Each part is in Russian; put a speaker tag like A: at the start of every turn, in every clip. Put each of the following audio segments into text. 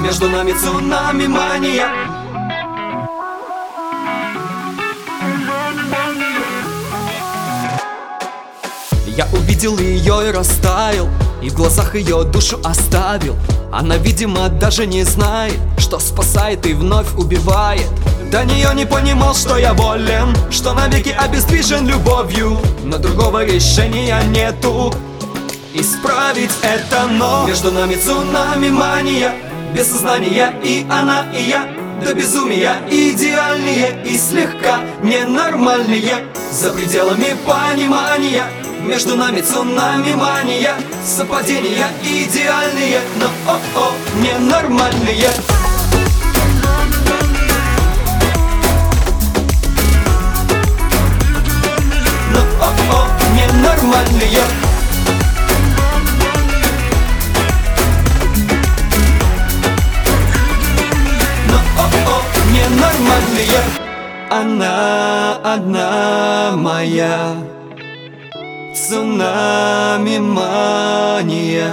A: Между нами цунами мания. Я увидел ее и растаял И в глазах ее душу оставил. Она, видимо, даже не знает Что спасает и вновь убивает. До нее не понимал, что я болен Что навеки обездвижен любовью. Но другого решения нету. Исправить это, но. Между нами цунами мания Без сознания и она, и я до безумия идеальные и слегка ненормальные. За пределами понимания между нами цунами мания Совпадения идеальные, но о-о, ненормальные одна моя. Цунами мания.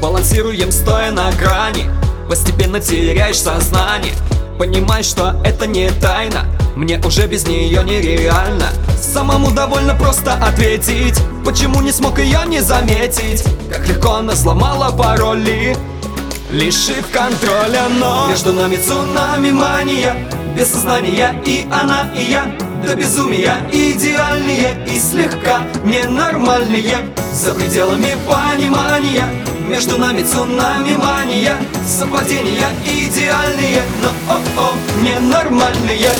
A: Балансируем стоя на грани. Постепенно теряешь сознание. Понимаешь, что это не тайна. Мне уже без нее нереально. Самому довольно просто ответить. Почему не смог ее не заметить? Как легко она сломала пароли. Лишив контроля, но Между нами цунами мания Без сознания и она, и я До безумия идеальные И слегка ненормальные. За пределами понимания Между нами цунами мания Совпадения идеальные Но о-о, ненормальные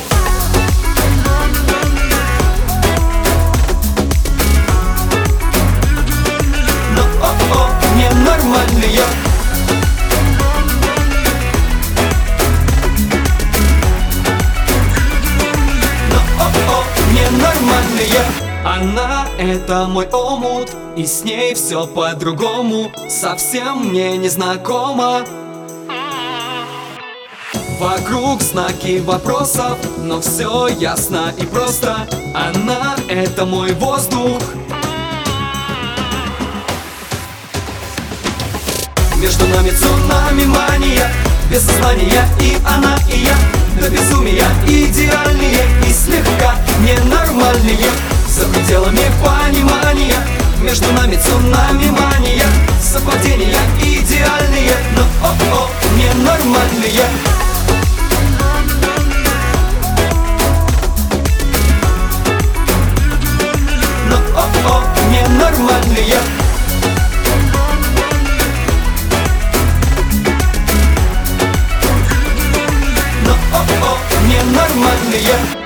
A: Она это мой омут И с ней все по-другому Совсем мне не знакомо. Вокруг знаки вопросов Но все ясно и просто. Она это мой воздух. Между нами цунами мания Без сознания и она, и понимания. Между нами цунами мания. Совпадения идеальные Но о-о, ненормальные. Но о-о, ненормальные. Но о-о, ненормальные